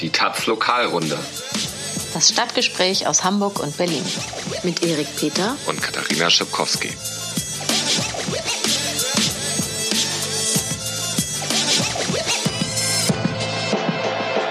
Die Taz Lokalrunde. Das Stadtgespräch aus Hamburg und Berlin. Mit Erik Peter und Katharina Schipkowski.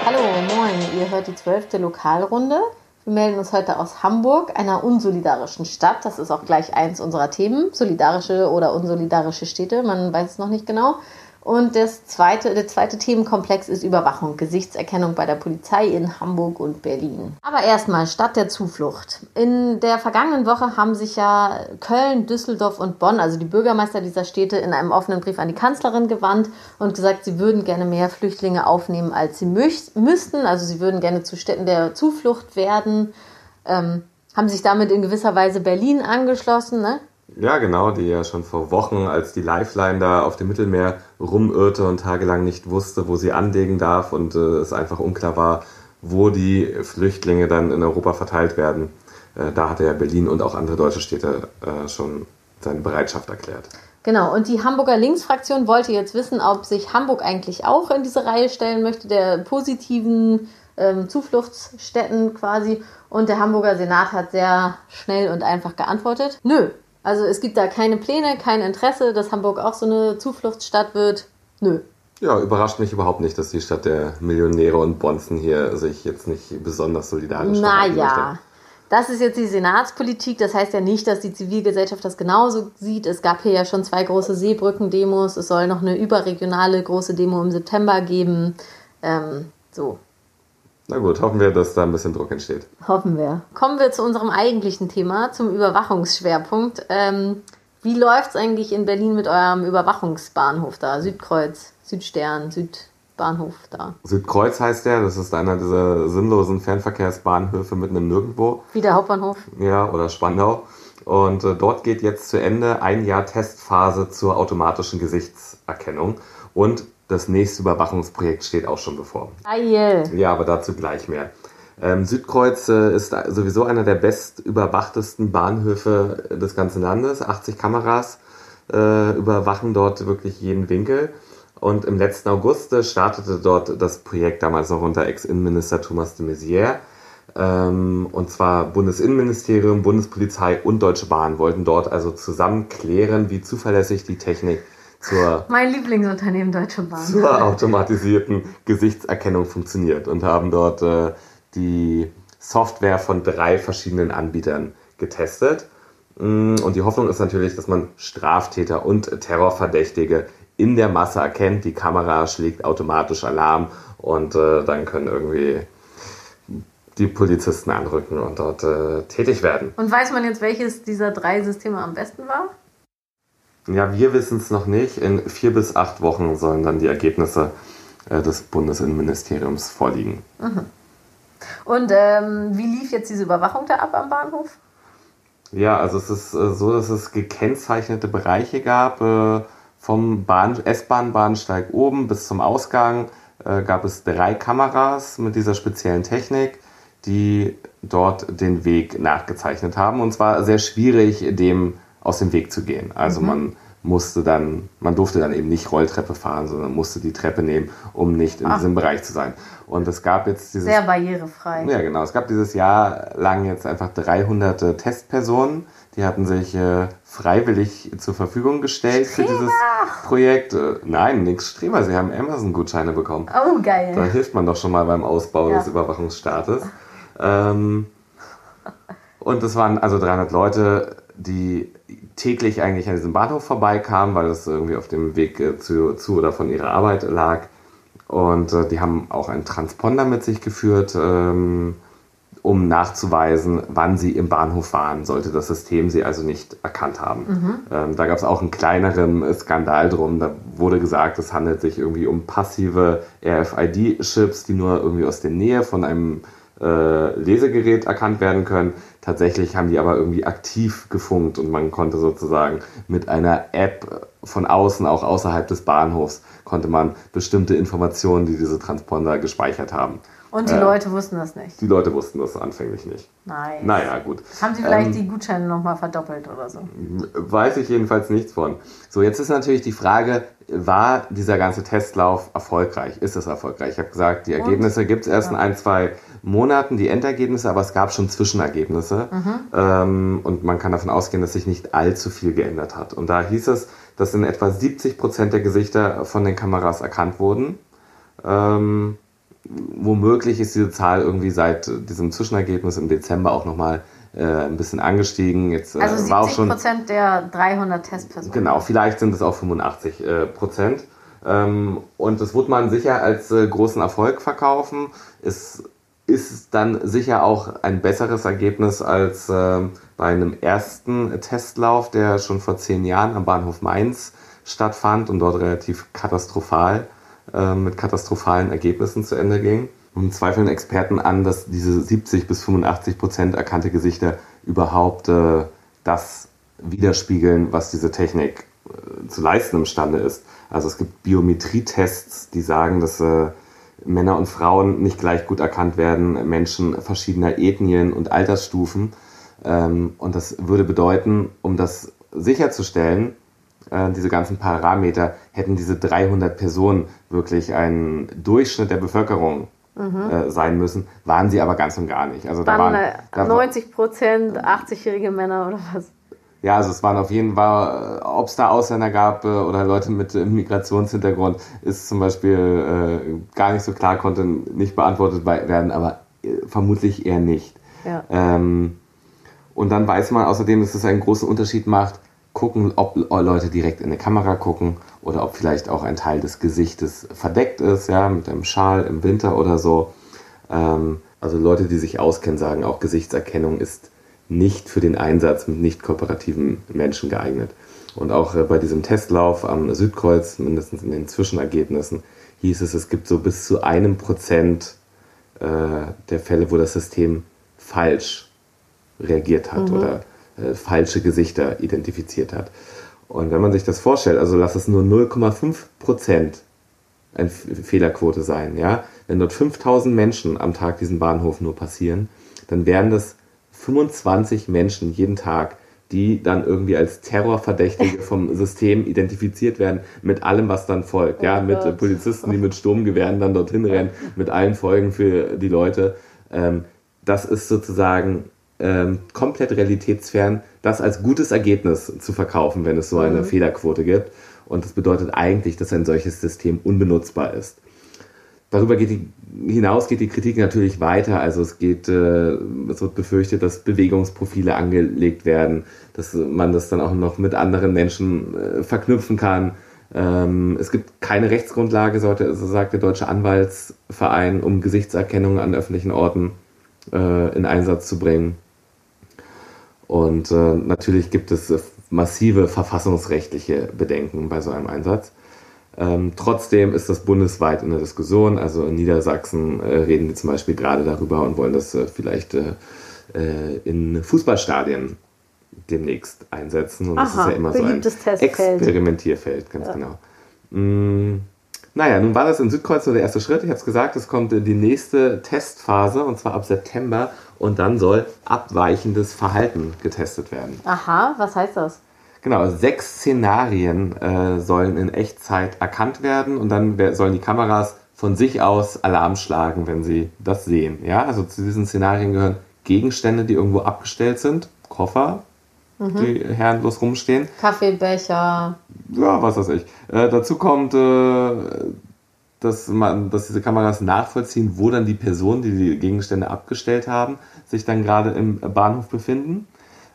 Hallo, moin, ihr hört die zwölfte Lokalrunde. Wir melden uns heute aus Hamburg, einer unsolidarischen Stadt. Das ist auch gleich eins unserer Themen. Solidarische oder unsolidarische Städte, man weiß es noch nicht genau. Und das zweite, der zweite Themenkomplex ist Überwachung, Gesichtserkennung bei der Polizei in Hamburg und Berlin. Aber erstmal Stadt der Zuflucht. In der vergangenen Woche haben sich ja Köln, Düsseldorf und Bonn, also die Bürgermeister dieser Städte, in einem offenen Brief an die Kanzlerin gewandt und gesagt, sie würden gerne mehr Flüchtlinge aufnehmen, als sie müssten. Also sie würden gerne zu Städten der Zuflucht werden. Ähm, haben sich damit in gewisser Weise Berlin angeschlossen, ne? Ja, genau, die ja schon vor Wochen, als die Lifeline da auf dem Mittelmeer rumirrte und tagelang nicht wusste, wo sie anlegen darf und äh, es einfach unklar war, wo die Flüchtlinge dann in Europa verteilt werden. Äh, da hatte ja Berlin und auch andere deutsche Städte äh, schon seine Bereitschaft erklärt. Genau, und die Hamburger Linksfraktion wollte jetzt wissen, ob sich Hamburg eigentlich auch in diese Reihe stellen möchte, der positiven ähm, Zufluchtsstätten quasi. Und der Hamburger Senat hat sehr schnell und einfach geantwortet, nö, also es gibt da keine Pläne, kein Interesse, dass Hamburg auch so eine Zufluchtsstadt wird. Nö. Ja, überrascht mich überhaupt nicht, dass die Stadt der Millionäre und Bonzen hier sich jetzt nicht besonders solidarisch Naja, das ist jetzt die Senatspolitik. Das heißt ja nicht, dass die Zivilgesellschaft das genauso sieht. Es gab hier ja schon zwei große Seebrücken-Demos. Es soll noch eine überregionale große Demo im September geben. Ähm, so, na gut, hoffen wir, dass da ein bisschen Druck entsteht. Hoffen wir. Kommen wir zu unserem eigentlichen Thema, zum Überwachungsschwerpunkt. Ähm, wie läuft es eigentlich in Berlin mit eurem Überwachungsbahnhof da? Südkreuz, Südstern, Südbahnhof da. Südkreuz heißt der, das ist einer dieser sinnlosen Fernverkehrsbahnhöfe mitten im Nirgendwo. Wie der Hauptbahnhof? Ja, oder Spandau. Und äh, dort geht jetzt zu Ende ein Jahr Testphase zur automatischen Gesichtserkennung. Und das nächste Überwachungsprojekt steht auch schon bevor. Geil. Ja, aber dazu gleich mehr. Ähm, Südkreuz äh, ist sowieso einer der bestüberwachtesten Bahnhöfe des ganzen Landes. 80 Kameras äh, überwachen dort wirklich jeden Winkel. Und im letzten August äh, startete dort das Projekt damals noch unter Ex-Innenminister Thomas de Maizière. Ähm, und zwar Bundesinnenministerium, Bundespolizei und Deutsche Bahn wollten dort also zusammen klären, wie zuverlässig die Technik zur, mein Lieblingsunternehmen Deutsche Bahn. zur automatisierten Gesichtserkennung funktioniert und haben dort äh, die Software von drei verschiedenen Anbietern getestet. Mm, und die Hoffnung ist natürlich, dass man Straftäter und Terrorverdächtige in der Masse erkennt. Die Kamera schlägt automatisch Alarm und äh, dann können irgendwie die Polizisten anrücken und dort äh, tätig werden. Und weiß man jetzt, welches dieser drei Systeme am besten war? Ja, wir wissen es noch nicht. In vier bis acht Wochen sollen dann die Ergebnisse äh, des Bundesinnenministeriums vorliegen. Mhm. Und ähm, wie lief jetzt diese Überwachung da ab am Bahnhof? Ja, also es ist äh, so, dass es gekennzeichnete Bereiche gab. Äh, vom S-Bahn-Bahnsteig oben bis zum Ausgang äh, gab es drei Kameras mit dieser speziellen Technik, die dort den Weg nachgezeichnet haben. Und zwar sehr schwierig, dem aus dem Weg zu gehen. Also mhm. man musste dann, man durfte dann eben nicht Rolltreppe fahren, sondern musste die Treppe nehmen, um nicht in Ach. diesem Bereich zu sein. Und es gab jetzt dieses... Sehr barrierefrei. Ja, genau. Es gab dieses Jahr lang jetzt einfach 300 Testpersonen, die hatten sich äh, freiwillig zur Verfügung gestellt Streber. für dieses Projekt. Äh, nein, nichts Streber. Sie haben Amazon-Gutscheine bekommen. Oh, geil. Da hilft man doch schon mal beim Ausbau ja. des Überwachungsstaates. Ähm, und es waren also 300 Leute, die täglich eigentlich an diesem Bahnhof vorbeikamen, weil es irgendwie auf dem Weg äh, zu, zu oder von ihrer Arbeit lag. Und äh, die haben auch einen Transponder mit sich geführt, ähm, um nachzuweisen, wann sie im Bahnhof waren, sollte das System sie also nicht erkannt haben. Mhm. Ähm, da gab es auch einen kleineren Skandal drum. Da wurde gesagt, es handelt sich irgendwie um passive RFID-Chips, die nur irgendwie aus der Nähe von einem äh, Lesegerät erkannt werden können. Tatsächlich haben die aber irgendwie aktiv gefunkt und man konnte sozusagen mit einer App von außen, auch außerhalb des Bahnhofs, konnte man bestimmte Informationen, die diese Transponder gespeichert haben, Und die Äh, Leute wussten das nicht. Die Leute wussten das anfänglich nicht. Nein. Naja, gut. Haben sie vielleicht Ähm, die Gutscheine nochmal verdoppelt oder so? Weiß ich jedenfalls nichts von. So, jetzt ist natürlich die Frage, war dieser ganze Testlauf erfolgreich? Ist es erfolgreich? Ich habe gesagt, die Ergebnisse gibt es erst in ein, zwei Monaten, die Endergebnisse, aber es gab schon Zwischenergebnisse. Ähm, und man kann davon ausgehen, dass sich nicht allzu viel geändert hat. Und da hieß es, dass in etwa 70 Prozent der Gesichter von den Kameras erkannt wurden. Ähm, womöglich ist diese Zahl irgendwie seit diesem Zwischenergebnis im Dezember auch nochmal äh, ein bisschen angestiegen. Jetzt äh, Also war auch 70 schon Prozent der 300 Testpersonen. Genau, vielleicht sind es auch 85 äh, Prozent. Ähm, und das wird man sicher als äh, großen Erfolg verkaufen. Es ist dann sicher auch ein besseres Ergebnis als äh, bei einem ersten Testlauf, der schon vor zehn Jahren am Bahnhof Mainz stattfand und dort relativ katastrophal äh, mit katastrophalen Ergebnissen zu Ende ging. Und zweifeln Experten an, dass diese 70 bis 85 Prozent erkannte Gesichter überhaupt äh, das widerspiegeln, was diese Technik äh, zu leisten imstande ist. Also es gibt Biometrietests, die sagen, dass äh, Männer und Frauen nicht gleich gut erkannt werden, Menschen verschiedener Ethnien und Altersstufen. Ähm, und das würde bedeuten, um das sicherzustellen, äh, diese ganzen Parameter, hätten diese 300 Personen wirklich ein Durchschnitt der Bevölkerung äh, sein müssen, waren sie aber ganz und gar nicht. Also da waren, äh, da war- 90 Prozent 80-jährige Männer oder was? Ja, also es waren auf jeden Fall, ob es da Ausländer gab äh, oder Leute mit äh, Migrationshintergrund, ist zum Beispiel äh, gar nicht so klar, konnte nicht beantwortet werden, aber äh, vermutlich eher nicht. Ja. Ähm, und dann weiß man außerdem, dass es einen großen Unterschied macht, gucken, ob Leute direkt in eine Kamera gucken oder ob vielleicht auch ein Teil des Gesichtes verdeckt ist, ja, mit einem Schal im Winter oder so. Ähm, also Leute, die sich auskennen, sagen auch, Gesichtserkennung ist nicht für den Einsatz mit nicht kooperativen Menschen geeignet. Und auch äh, bei diesem Testlauf am Südkreuz, mindestens in den Zwischenergebnissen, hieß es, es gibt so bis zu einem Prozent äh, der Fälle, wo das System falsch reagiert hat oder äh, falsche Gesichter identifiziert hat. Und wenn man sich das vorstellt, also lass es nur 0,5 Prozent eine Fehlerquote sein, ja. Wenn dort 5000 Menschen am Tag diesen Bahnhof nur passieren, dann wären das 25 Menschen jeden Tag, die dann irgendwie als Terrorverdächtige vom System identifiziert werden, mit allem, was dann folgt. Ja, mit Gott. Polizisten, die mit Sturmgewehren dann dorthin rennen, mit allen Folgen für die Leute. Ähm, das ist sozusagen ähm, komplett realitätsfern, das als gutes Ergebnis zu verkaufen, wenn es so eine Fehlerquote gibt. Und das bedeutet eigentlich, dass ein solches System unbenutzbar ist. Darüber geht die, hinaus geht die Kritik natürlich weiter. Also es geht, äh, es wird befürchtet, dass Bewegungsprofile angelegt werden, dass man das dann auch noch mit anderen Menschen äh, verknüpfen kann. Ähm, es gibt keine Rechtsgrundlage, so sagt der Deutsche Anwaltsverein, um Gesichtserkennung an öffentlichen Orten äh, in Einsatz zu bringen. Und äh, natürlich gibt es äh, massive verfassungsrechtliche Bedenken bei so einem Einsatz. Ähm, trotzdem ist das bundesweit in der Diskussion. Also in Niedersachsen äh, reden die zum Beispiel gerade darüber und wollen das äh, vielleicht äh, äh, in Fußballstadien demnächst einsetzen. Und das Aha, ist ja immer so ein Testfeld. Experimentierfeld, ganz genau. Mm, naja, nun war das in Südkreuz so der erste Schritt. Ich habe es gesagt, es kommt in die nächste Testphase und zwar ab September und dann soll abweichendes Verhalten getestet werden. Aha, was heißt das? Genau, sechs Szenarien äh, sollen in Echtzeit erkannt werden und dann sollen die Kameras von sich aus Alarm schlagen, wenn sie das sehen. Ja, also zu diesen Szenarien gehören Gegenstände, die irgendwo abgestellt sind, Koffer, die herrenlos rumstehen. Kaffeebecher. Ja, was weiß ich. Äh, dazu kommt, äh, dass, man, dass diese Kameras nachvollziehen, wo dann die Personen, die die Gegenstände abgestellt haben, sich dann gerade im Bahnhof befinden.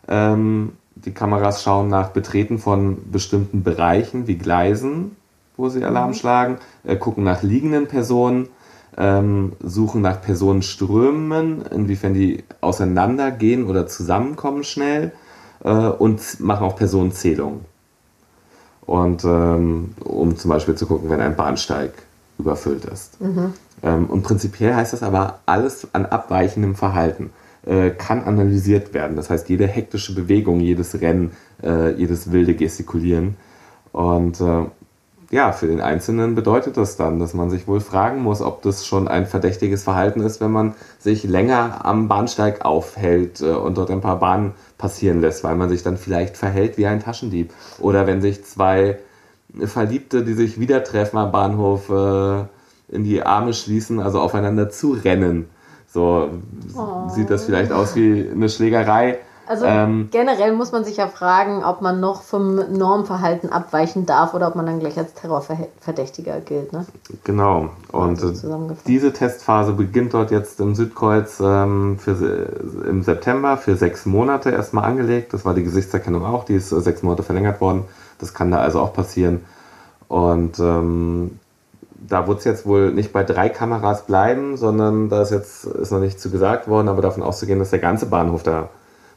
Ähm, die Kameras schauen nach Betreten von bestimmten Bereichen wie Gleisen, wo sie Alarm schlagen, äh, gucken nach liegenden Personen, ähm, suchen nach Personenströmen, inwiefern die auseinandergehen oder zusammenkommen schnell äh, und machen auch Personenzählungen. Und ähm, um zum Beispiel zu gucken, wenn ein Bahnsteig überfüllt ist. Ähm, und prinzipiell heißt das aber, alles an abweichendem Verhalten äh, kann analysiert werden. Das heißt, jede hektische Bewegung, jedes Rennen, äh, jedes wilde Gestikulieren. Und äh, ja, für den Einzelnen bedeutet das dann, dass man sich wohl fragen muss, ob das schon ein verdächtiges Verhalten ist, wenn man sich länger am Bahnsteig aufhält äh, und dort ein paar Bahnen passieren lässt, weil man sich dann vielleicht verhält wie ein Taschendieb. Oder wenn sich zwei Verliebte, die sich wieder treffen am Bahnhof, äh, in die Arme schließen, also aufeinander zurennen. So oh. sieht das vielleicht aus wie eine Schlägerei. Also ähm, generell muss man sich ja fragen, ob man noch vom Normverhalten abweichen darf oder ob man dann gleich als Terrorverdächtiger gilt. Ne? Genau. Und also diese Testphase beginnt dort jetzt im Südkreuz ähm, für, im September für sechs Monate erstmal angelegt. Das war die Gesichtserkennung auch, die ist äh, sechs Monate verlängert worden. Das kann da also auch passieren. Und ähm, da wird es jetzt wohl nicht bei drei Kameras bleiben, sondern da ist jetzt ist noch nicht zu gesagt worden, aber davon auszugehen, dass der ganze Bahnhof da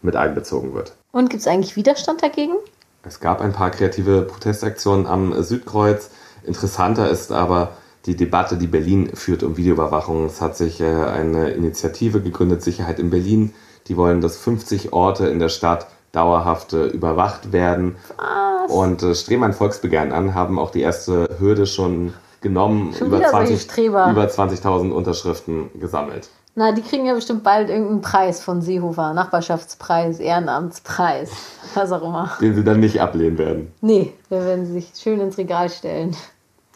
mit einbezogen wird. Und gibt es eigentlich Widerstand dagegen? Es gab ein paar kreative Protestaktionen am Südkreuz. Interessanter ist aber die Debatte, die Berlin führt um Videoüberwachung. Es hat sich äh, eine Initiative gegründet, Sicherheit in Berlin. Die wollen, dass 50 Orte in der Stadt dauerhaft äh, überwacht werden. Was? Und äh, streben ein Volksbegehren an, haben auch die erste Hürde schon genommen, schon über 20.000 über 20 Unterschriften gesammelt. Na, die kriegen ja bestimmt bald irgendeinen Preis von Seehofer. Nachbarschaftspreis, Ehrenamtspreis, was auch immer. Den sie dann nicht ablehnen werden. Nee, wir werden sich schön ins Regal stellen.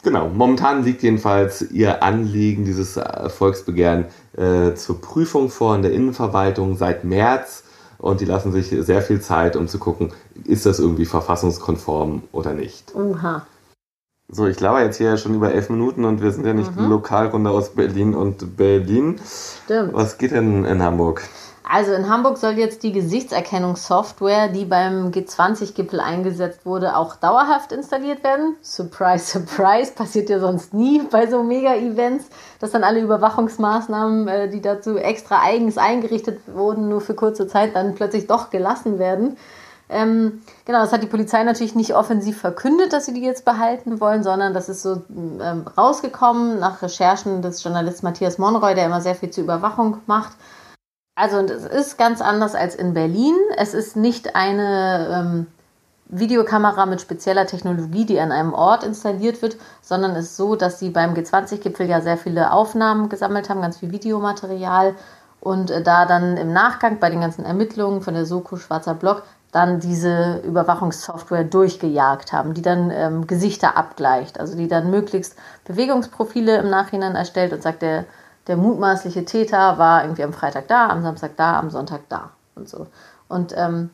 Genau, momentan liegt jedenfalls ihr Anliegen, dieses Volksbegehren, äh, zur Prüfung vor in der Innenverwaltung seit März. Und die lassen sich sehr viel Zeit, um zu gucken, ist das irgendwie verfassungskonform oder nicht. Oha. So, ich laber jetzt hier schon über elf Minuten und wir sind ja nicht mhm. Lokalrunde aus Berlin und Berlin. Stimmt. Was geht denn in Hamburg? Also in Hamburg soll jetzt die Gesichtserkennungssoftware, die beim G20-Gipfel eingesetzt wurde, auch dauerhaft installiert werden. Surprise, surprise, passiert ja sonst nie bei so Mega-Events, dass dann alle Überwachungsmaßnahmen, äh, die dazu extra eigens eingerichtet wurden, nur für kurze Zeit dann plötzlich doch gelassen werden. Ähm, genau, das hat die Polizei natürlich nicht offensiv verkündet, dass sie die jetzt behalten wollen, sondern das ist so ähm, rausgekommen nach Recherchen des Journalisten Matthias Monroy, der immer sehr viel zur Überwachung macht. Also es ist ganz anders als in Berlin. Es ist nicht eine ähm, Videokamera mit spezieller Technologie, die an einem Ort installiert wird, sondern es ist so, dass sie beim G20-Gipfel ja sehr viele Aufnahmen gesammelt haben, ganz viel Videomaterial und äh, da dann im Nachgang bei den ganzen Ermittlungen von der Soko Schwarzer Block dann diese Überwachungssoftware durchgejagt haben, die dann ähm, Gesichter abgleicht, also die dann möglichst Bewegungsprofile im Nachhinein erstellt und sagt, der, der mutmaßliche Täter war irgendwie am Freitag da, am Samstag da, am Sonntag da und so. Und ähm,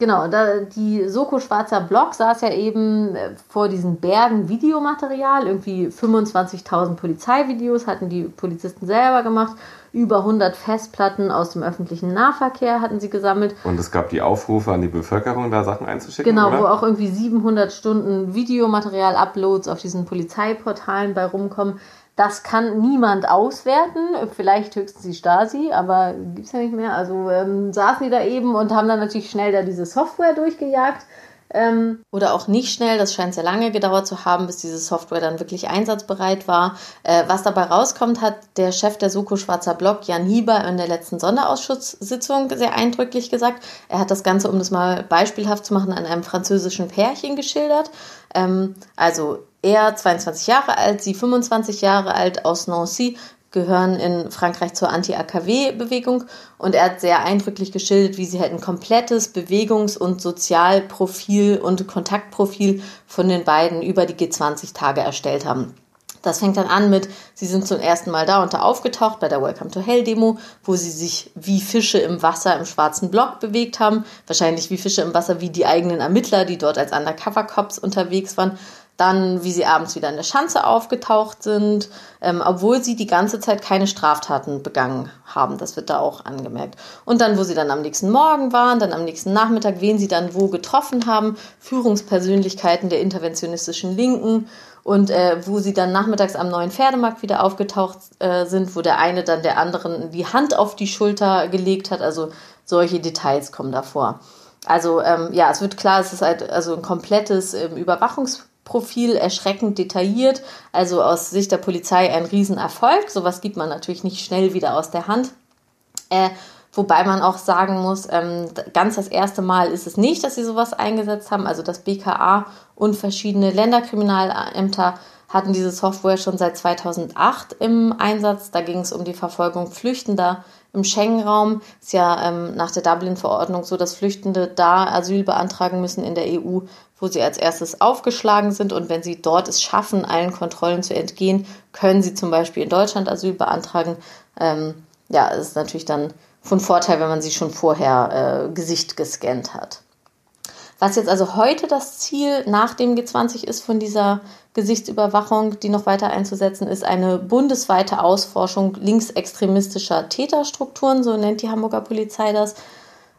Genau, da, die Soko Schwarzer Block saß ja eben äh, vor diesen Bergen Videomaterial. Irgendwie 25.000 Polizeivideos hatten die Polizisten selber gemacht. Über 100 Festplatten aus dem öffentlichen Nahverkehr hatten sie gesammelt. Und es gab die Aufrufe an die Bevölkerung, da Sachen einzuschicken. Genau, oder? wo auch irgendwie 700 Stunden Videomaterial-Uploads auf diesen Polizeiportalen bei rumkommen. Das kann niemand auswerten, vielleicht höchstens die Stasi, aber gibt es ja nicht mehr. Also ähm, saßen die da eben und haben dann natürlich schnell da diese Software durchgejagt. Ähm, oder auch nicht schnell, das scheint sehr lange gedauert zu haben, bis diese Software dann wirklich einsatzbereit war. Äh, was dabei rauskommt, hat der Chef der Soko Schwarzer Block, Jan Hieber, in der letzten Sonderausschusssitzung sehr eindrücklich gesagt. Er hat das Ganze, um das mal beispielhaft zu machen, an einem französischen Pärchen geschildert. Ähm, also er 22 Jahre alt, sie 25 Jahre alt aus Nancy, gehören in Frankreich zur Anti-AKW-Bewegung und er hat sehr eindrücklich geschildert, wie sie halt ein komplettes Bewegungs- und Sozialprofil und Kontaktprofil von den beiden über die G20-Tage erstellt haben. Das fängt dann an mit, sie sind zum ersten Mal da und da aufgetaucht bei der Welcome to Hell Demo, wo sie sich wie Fische im Wasser im schwarzen Block bewegt haben. Wahrscheinlich wie Fische im Wasser wie die eigenen Ermittler, die dort als Undercover Cops unterwegs waren. Dann, wie sie abends wieder in der Schanze aufgetaucht sind, ähm, obwohl sie die ganze Zeit keine Straftaten begangen haben. Das wird da auch angemerkt. Und dann, wo sie dann am nächsten Morgen waren, dann am nächsten Nachmittag, wen sie dann wo getroffen haben, Führungspersönlichkeiten der interventionistischen Linken und äh, wo sie dann nachmittags am neuen Pferdemarkt wieder aufgetaucht äh, sind, wo der eine dann der anderen die Hand auf die Schulter gelegt hat. Also solche Details kommen da vor. Also ähm, ja, es wird klar, es ist halt also ein komplettes ähm, Überwachungs Profil erschreckend detailliert, also aus Sicht der Polizei ein Riesenerfolg. Sowas gibt man natürlich nicht schnell wieder aus der Hand. Äh, Wobei man auch sagen muss, ähm, ganz das erste Mal ist es nicht, dass sie sowas eingesetzt haben. Also das BKA und verschiedene Länderkriminalämter hatten diese Software schon seit 2008 im Einsatz. Da ging es um die Verfolgung Flüchtender im Schengen-Raum. Ist ja ähm, nach der Dublin-Verordnung so, dass Flüchtende da Asyl beantragen müssen in der EU, wo sie als erstes aufgeschlagen sind. Und wenn sie dort es schaffen, allen Kontrollen zu entgehen, können sie zum Beispiel in Deutschland Asyl beantragen. Ähm, ja, es ist natürlich dann von Vorteil, wenn man sie schon vorher äh, Gesicht gescannt hat. Was jetzt also heute das Ziel nach dem G20 ist von dieser Gesichtsüberwachung, die noch weiter einzusetzen, ist eine bundesweite Ausforschung linksextremistischer Täterstrukturen, so nennt die Hamburger Polizei das.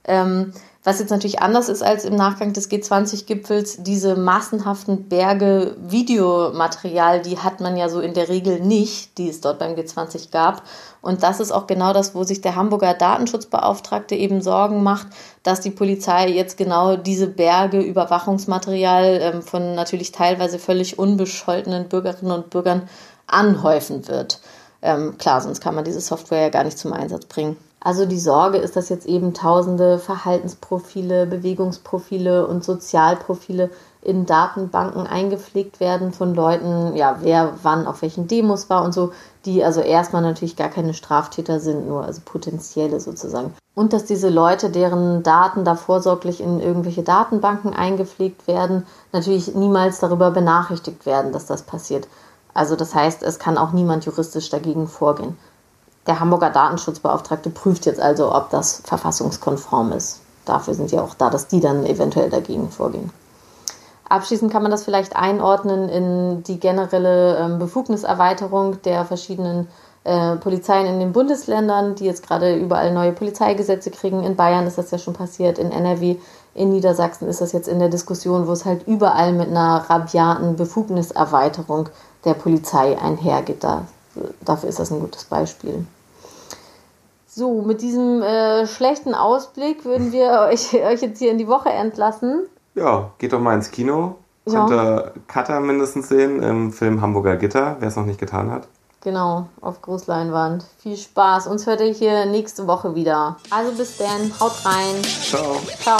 Ähm, was jetzt natürlich anders ist als im Nachgang des G20-Gipfels, diese massenhaften Berge Videomaterial, die hat man ja so in der Regel nicht, die es dort beim G20 gab. Und das ist auch genau das, wo sich der Hamburger Datenschutzbeauftragte eben Sorgen macht, dass die Polizei jetzt genau diese Berge Überwachungsmaterial ähm, von natürlich teilweise völlig unbescholtenen Bürgerinnen und Bürgern anhäufen wird. Ähm, klar, sonst kann man diese Software ja gar nicht zum Einsatz bringen. Also die Sorge ist, dass jetzt eben tausende Verhaltensprofile, Bewegungsprofile und Sozialprofile in Datenbanken eingepflegt werden von Leuten, ja, wer wann auf welchen Demos war und so, die also erstmal natürlich gar keine Straftäter sind, nur also potenzielle sozusagen. Und dass diese Leute, deren Daten da vorsorglich in irgendwelche Datenbanken eingepflegt werden, natürlich niemals darüber benachrichtigt werden, dass das passiert. Also das heißt, es kann auch niemand juristisch dagegen vorgehen. Der Hamburger Datenschutzbeauftragte prüft jetzt also, ob das verfassungskonform ist. Dafür sind ja auch da, dass die dann eventuell dagegen vorgehen. Abschließend kann man das vielleicht einordnen in die generelle ähm, Befugniserweiterung der verschiedenen äh, Polizeien in den Bundesländern, die jetzt gerade überall neue Polizeigesetze kriegen. In Bayern ist das ja schon passiert, in NRW, in Niedersachsen ist das jetzt in der Diskussion, wo es halt überall mit einer rabiaten Befugniserweiterung der Polizei einhergeht. Da, dafür ist das ein gutes Beispiel. So, mit diesem äh, schlechten Ausblick würden wir euch, euch jetzt hier in die Woche entlassen. Ja, geht doch mal ins Kino. Ja. Könnt ihr Cutter mindestens sehen im Film Hamburger Gitter, wer es noch nicht getan hat. Genau, auf Großleinwand. Viel Spaß. Uns hört ihr hier nächste Woche wieder. Also bis dann, haut rein. Ciao. Ciao.